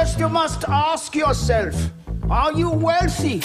First, you must ask yourself Are you wealthy?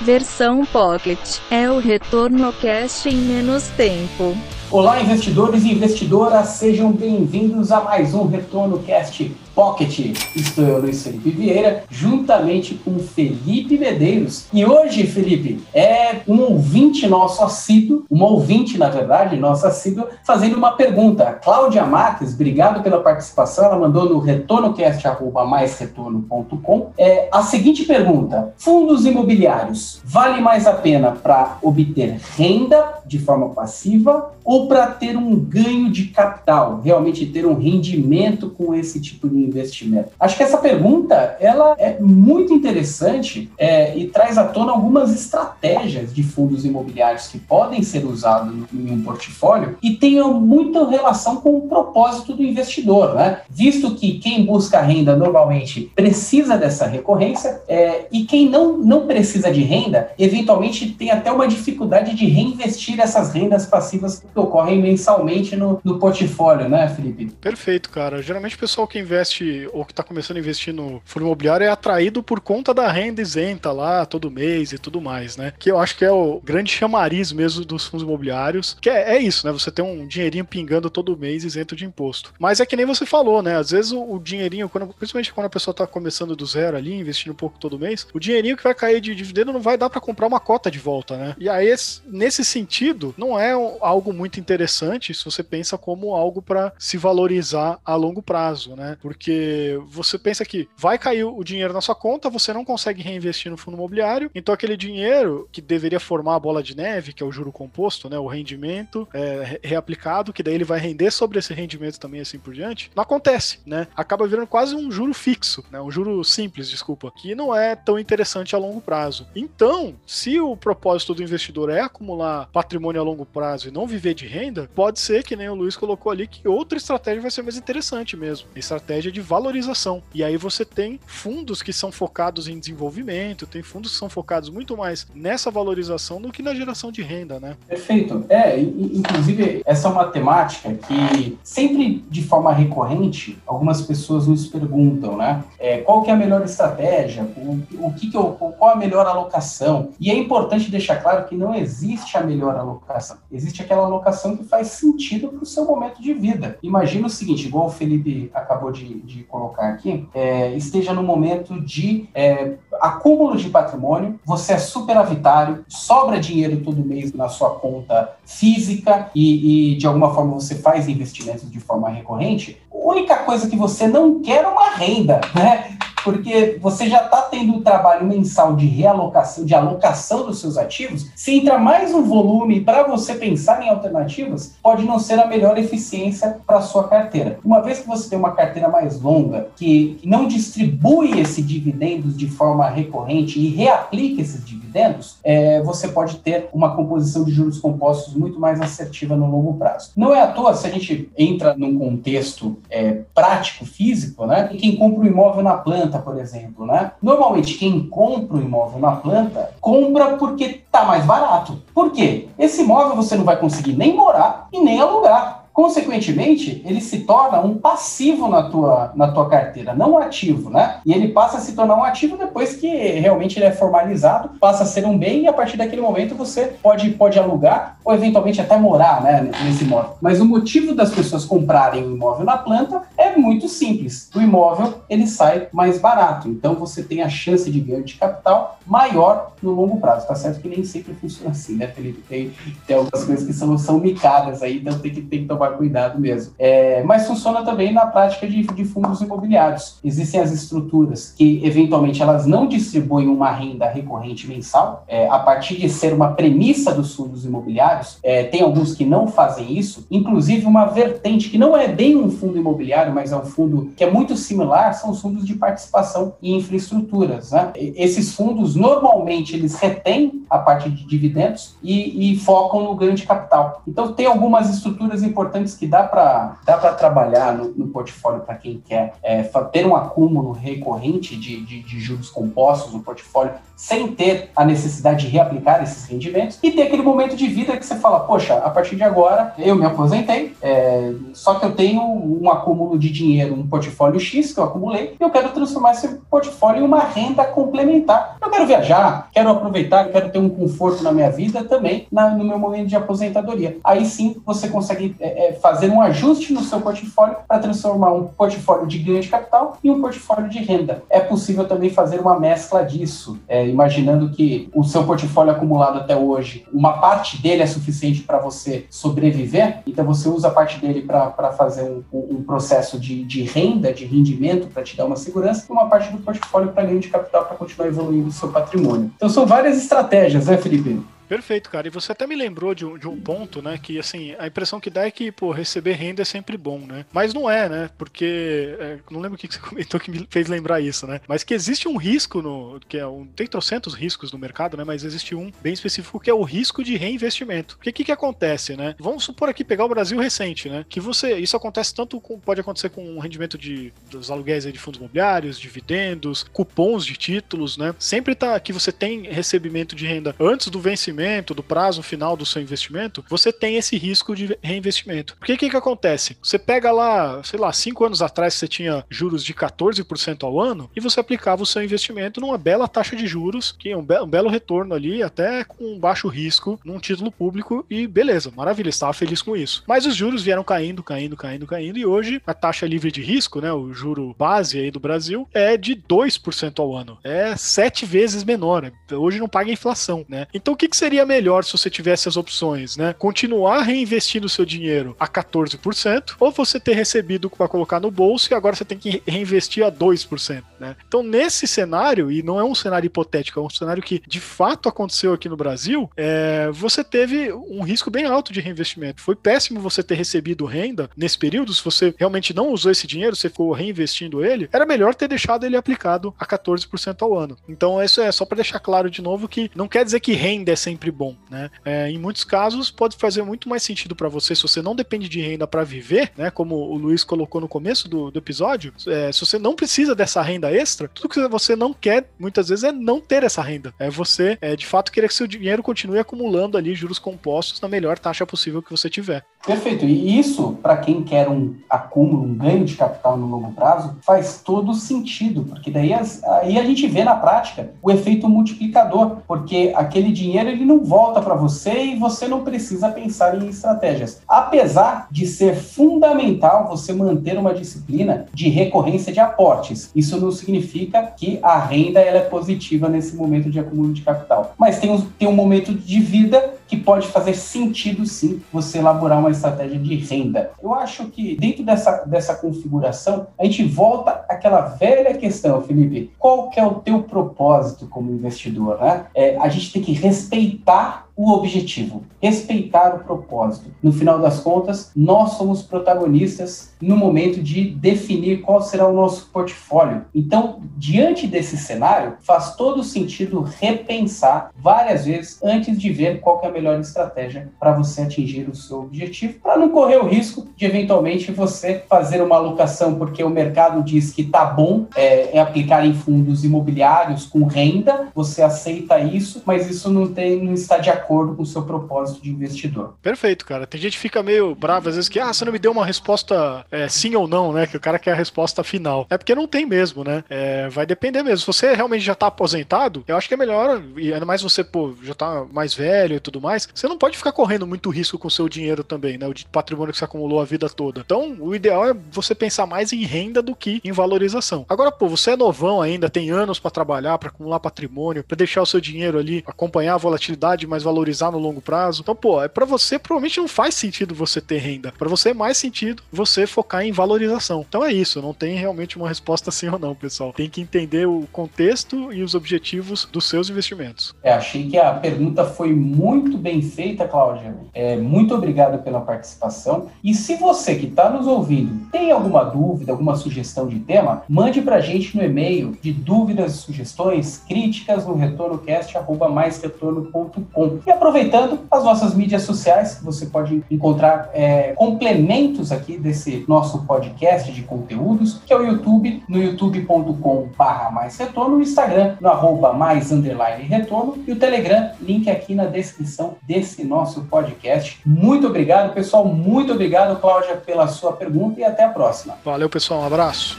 Versão Pocket é o retorno cash em menos tempo. Olá, investidores e investidoras, sejam bem-vindos a mais um Retorno Cast Pocket. Estou eu, Luiz Felipe Vieira, juntamente com Felipe Medeiros. E hoje, Felipe, é um ouvinte nosso assíduo, uma ouvinte, na verdade, nossa assídua, fazendo uma pergunta. Cláudia Marques, obrigado pela participação. Ela mandou no retornocast.com é, a seguinte pergunta: Fundos imobiliários, vale mais a pena para obter renda de forma passiva ou para ter um ganho de capital, realmente ter um rendimento com esse tipo de investimento? Acho que essa pergunta ela é muito interessante é, e traz à tona algumas estratégias de fundos imobiliários que podem ser usados em um portfólio e tenham muita relação com o propósito do investidor, né? Visto que quem busca renda normalmente precisa dessa recorrência é, e quem não, não precisa de renda, eventualmente tem até uma dificuldade de reinvestir essas rendas passivas que ocorrem mensalmente no, no portfólio, né, Felipe? Perfeito, cara. Geralmente o pessoal que investe ou que está começando a investir no fundo imobiliário é atraído por conta da renda isenta lá todo mês e tudo mais, né? Que eu acho que é o grande chamariz mesmo dos fundos imobiliários, que é, é isso, né? Você tem um dinheirinho pingando todo mês isento de imposto. Mas é que nem você falou, né? Às vezes o, o dinheirinho, quando, principalmente quando a pessoa está começando do zero ali, investindo um pouco todo mês, o dinheirinho que vai cair de dividendo não vai dar para comprar uma cota de volta, né? E aí, nesse sentido, não é algo muito interessante se você pensa como algo para se valorizar a longo prazo, né? Porque você pensa que vai cair o dinheiro na sua conta, você não consegue reinvestir no fundo imobiliário, então aquele dinheiro que deveria formar a bola de neve, que é o juro composto, né? O rendimento é, reaplicado, que daí ele vai render sobre esse rendimento também assim por diante, não acontece, né? Acaba virando quase um juro fixo, né? Um juro simples, desculpa, que não é tão interessante a longo prazo. Então, se o propósito do investidor é acumular patrimônio a longo prazo e não viver de renda, pode ser que nem o Luiz colocou ali que outra estratégia vai ser mais interessante mesmo. Estratégia de valorização. E aí você tem fundos que são focados em desenvolvimento, tem fundos que são focados muito mais nessa valorização do que na geração de renda, né? Perfeito. É, inclusive, essa é uma temática que sempre de forma recorrente, algumas pessoas nos perguntam, né? É, qual que é a melhor estratégia? O, o que, que eu, qual a melhor alocação? E é importante deixar claro que não existe a melhor alocação. Existe aquela alocação que faz sentido para o seu momento de vida. Imagina o seguinte, igual o Felipe acabou de, de colocar aqui, é, esteja no momento de é, acúmulo de patrimônio, você é superavitário, sobra dinheiro todo mês na sua conta física e, e de alguma forma você faz investimentos de forma recorrente, a única coisa que você não quer é uma renda, né? Porque você já está tendo um trabalho mensal de realocação, de alocação dos seus ativos, se entra mais um volume para você pensar em alternativas, pode não ser a melhor eficiência para sua carteira. Uma vez que você tem uma carteira mais longa, que não distribui esse dividendos de forma recorrente e reaplica esses dividendos, é, você pode ter uma composição de juros compostos muito mais assertiva no longo prazo. Não é à toa se a gente entra num contexto é, prático, físico, né? Quem compra um imóvel na planta planta, por exemplo, né? Normalmente quem compra o imóvel na planta, compra porque tá mais barato. Por quê? Esse imóvel você não vai conseguir nem morar e nem alugar. Consequentemente, ele se torna um passivo na tua, na tua carteira, não um ativo, né? E ele passa a se tornar um ativo depois que realmente ele é formalizado, passa a ser um bem e a partir daquele momento você pode, pode alugar ou eventualmente até morar né, nesse imóvel. Mas o motivo das pessoas comprarem o imóvel na planta muito simples. O imóvel ele sai mais barato, então você tem a chance de ganho de capital maior no longo prazo. Tá certo que nem sempre funciona assim, né, Felipe? Tem, tem algumas coisas que são, são micadas aí, então tem que, tem que tomar cuidado mesmo. É, mas funciona também na prática de, de fundos imobiliários. Existem as estruturas que, eventualmente, elas não distribuem uma renda recorrente mensal, é, a partir de ser uma premissa dos fundos imobiliários. É, tem alguns que não fazem isso, inclusive uma vertente que não é bem um fundo imobiliário, mas é um fundo que é muito similar, são os fundos de participação em infraestruturas. Né? Esses fundos, normalmente, eles retêm a parte de dividendos e, e focam no ganho de capital. Então, tem algumas estruturas importantes importantes que dá para dá trabalhar no, no portfólio para quem quer é, ter um acúmulo recorrente de, de, de juros compostos no portfólio sem ter a necessidade de reaplicar esses rendimentos e ter aquele momento de vida que você fala, poxa, a partir de agora eu me aposentei, é, só que eu tenho um acúmulo de dinheiro, um portfólio X que eu acumulei, e eu quero transformar esse portfólio em uma renda complementar. Eu quero viajar, quero aproveitar, quero ter um conforto na minha vida também na, no meu momento de aposentadoria. Aí sim você consegue é, é, fazer um ajuste no seu portfólio para transformar um portfólio de ganho de capital em um portfólio de renda. É possível também fazer uma mescla disso. É, imaginando que o seu portfólio acumulado até hoje, uma parte dele é suficiente para você sobreviver, então você usa a parte dele para fazer um, um, processo de, de renda, de rendimento, para te dar uma segurança, e uma parte do portfólio para ganho de capital para continuar evoluindo o seu patrimônio. Então são várias estratégias, né, Felipe? Perfeito, cara. E você até me lembrou de um, de um ponto, né? Que assim, a impressão que dá é que, pô, receber renda é sempre bom, né? Mas não é, né? Porque. É, não lembro o que você comentou que me fez lembrar isso, né? Mas que existe um risco no. que é um, Tem trocentos riscos no mercado, né? Mas existe um bem específico que é o risco de reinvestimento. Porque o que, que acontece, né? Vamos supor aqui pegar o Brasil recente, né? Que você. Isso acontece tanto com. Pode acontecer com o rendimento de, dos aluguéis de fundos imobiliários, dividendos, cupons de títulos, né? Sempre tá que você tem recebimento de renda antes do vencimento vencimento, do prazo final do seu investimento, você tem esse risco de reinvestimento. Porque o que, que acontece? Você pega lá, sei lá, cinco anos atrás você tinha juros de 14% ao ano e você aplicava o seu investimento numa bela taxa de juros, que é um, be um belo retorno ali, até com baixo risco, num título público, e beleza, maravilha, estava feliz com isso. Mas os juros vieram caindo, caindo, caindo, caindo, e hoje a taxa livre de risco, né, o juro base aí do Brasil, é de 2% ao ano. É sete vezes menor. Hoje não paga inflação, né? Então o que, que seria melhor se você tivesse as opções, né? Continuar reinvestindo seu dinheiro a 14%, ou você ter recebido para colocar no bolso e agora você tem que reinvestir a 2%, né? Então, nesse cenário, e não é um cenário hipotético, é um cenário que de fato aconteceu aqui no Brasil, é, você teve um risco bem alto de reinvestimento. Foi péssimo você ter recebido renda nesse período, se você realmente não usou esse dinheiro, você ficou reinvestindo ele, era melhor ter deixado ele aplicado a 14% ao ano. Então, isso é só para deixar claro de novo que não quer dizer que renda é sempre sempre bom, né? É, em muitos casos pode fazer muito mais sentido para você se você não depende de renda para viver, né? Como o Luiz colocou no começo do, do episódio, é, se você não precisa dessa renda extra, tudo que você não quer muitas vezes é não ter essa renda. É você, é, de fato, querer que seu dinheiro continue acumulando ali juros compostos na melhor taxa possível que você tiver. Perfeito. E isso, para quem quer um acúmulo, um ganho de capital no longo prazo, faz todo sentido, porque daí aí a gente vê na prática o efeito multiplicador, porque aquele dinheiro ele não volta para você e você não precisa pensar em estratégias. Apesar de ser fundamental você manter uma disciplina de recorrência de aportes, isso não significa que a renda ela é positiva nesse momento de acúmulo de capital. Mas tem um, tem um momento de vida que pode fazer sentido sim você elaborar uma estratégia de renda. Eu acho que dentro dessa, dessa configuração, a gente volta àquela velha questão, Felipe, qual que é o teu propósito como investidor, né? É, a gente tem que respeitar o objetivo, respeitar o propósito. No final das contas, nós somos protagonistas no momento de definir qual será o nosso portfólio. Então, diante desse cenário, faz todo sentido repensar várias vezes antes de ver qual é a melhor estratégia para você atingir o seu objetivo, para não correr o risco de eventualmente você fazer uma alocação porque o mercado diz que tá bom é, é aplicar em fundos imobiliários com renda, você aceita isso, mas isso não tem não está de acordo acordo com o seu propósito de investidor. Perfeito, cara. Tem gente que fica meio brava às vezes que, ah, você não me deu uma resposta é, sim ou não, né? Que o cara quer a resposta final. É porque não tem mesmo, né? É, vai depender mesmo. Se você realmente já tá aposentado, eu acho que é melhor, e ainda mais você, pô, já tá mais velho e tudo mais, você não pode ficar correndo muito risco com o seu dinheiro também, né? O patrimônio que você acumulou a vida toda. Então, o ideal é você pensar mais em renda do que em valorização. Agora, pô, você é novão ainda, tem anos para trabalhar, para acumular patrimônio, para deixar o seu dinheiro ali, acompanhar a volatilidade, mas no longo prazo. Então, pô, é para você provavelmente não faz sentido você ter renda. Para você é mais sentido você focar em valorização. Então é isso, não tem realmente uma resposta sim ou não, pessoal. Tem que entender o contexto e os objetivos dos seus investimentos. É, achei que a pergunta foi muito bem feita, Cláudia. É, muito obrigado pela participação. E se você que está nos ouvindo tem alguma dúvida, alguma sugestão de tema, mande para a gente no e-mail de dúvidas e sugestões, críticas no retornocast.com E aproveitando as nossas mídias sociais, você pode encontrar é, complementos aqui desse nosso podcast de conteúdos, que é o YouTube, no youtube.com barra mais retorno, o Instagram, no arroba mais underline retorno, e o Telegram, link aqui na descrição desse nosso podcast. Muito obrigado, pessoal. Muito obrigado, Cláudia, pela sua pergunta e até a próxima. Valeu, pessoal. Um abraço.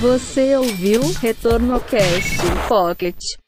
Você ouviu Retorno Cast Pocket.